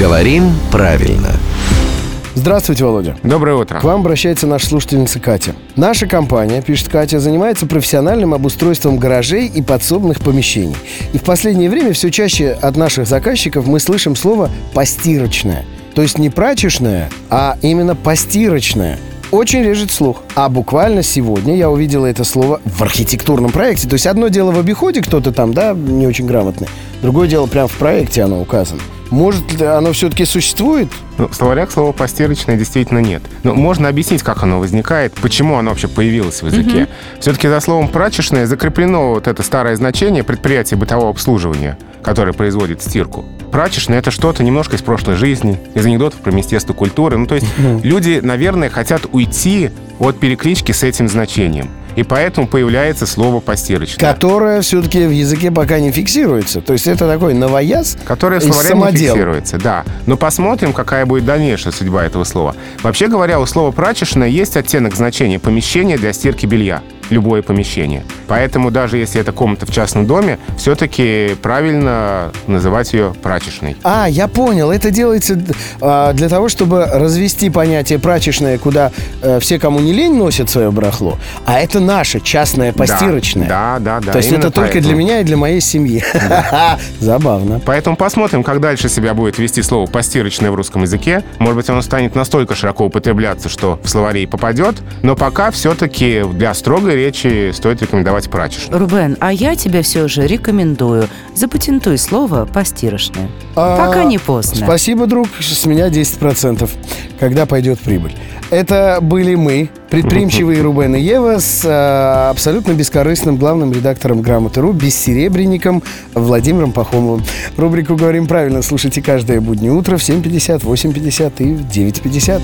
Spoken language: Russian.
Говорим правильно. Здравствуйте, Володя. Доброе утро. К вам обращается наша слушательница Катя. Наша компания, пишет Катя, занимается профессиональным обустройством гаражей и подсобных помещений. И в последнее время все чаще от наших заказчиков мы слышим слово «постирочное». То есть не прачечное, а именно постирочное. Очень режет слух. А буквально сегодня я увидела это слово в архитектурном проекте. То есть одно дело в обиходе кто-то там, да, не очень грамотный. Другое дело прямо в проекте оно указано. Может ли оно все-таки существует? Ну, в словарях слова «постирочное» действительно нет. Но можно объяснить, как оно возникает, почему оно вообще появилось в языке. Все-таки за словом «прачечное» закреплено вот это старое значение предприятия бытового обслуживания, которое производит стирку. Прачечное — это что-то немножко из прошлой жизни, из анекдотов про Министерство культуры. Ну, то есть люди, наверное, хотят уйти от переклички с этим значением. И поэтому появляется слово «постирочное». Которое все-таки в языке пока не фиксируется. То есть это такой новояз Которое из словарем не фиксируется, да. Но посмотрим, какая будет дальнейшая судьба этого слова. Вообще говоря, у слова «прачечное» есть оттенок значения помещения для стирки белья. Любое помещение. Поэтому даже если это комната в частном доме, все-таки правильно называть ее прачечной. А, я понял. Это делается а, для того, чтобы развести понятие прачечное, куда э, все, кому не лень, носят свое барахло. А это наше частное постирочное. Да, да, да. То есть это только для поэтому. меня и для моей семьи. Забавно. Поэтому посмотрим, как дальше себя будет вести слово «постирочное» в русском языке. Может быть, оно станет настолько широко употребляться, что в словаре и попадет. Но пока все-таки для строгой речи стоит рекомендовать прачечную. Рубен, а я тебе все же рекомендую. Запатентуй слово «постирочное». А, Пока не поздно. Спасибо, друг. С меня 10%. Когда пойдет прибыль. Это были мы, предприимчивые Рубен и Ева, с а, абсолютно бескорыстным главным редактором «Грамоты.ру», бессеребренником Владимиром Пахомовым. Рубрику «Говорим правильно» слушайте каждое буднее утро в 7.50, 8.50 и в 9.50.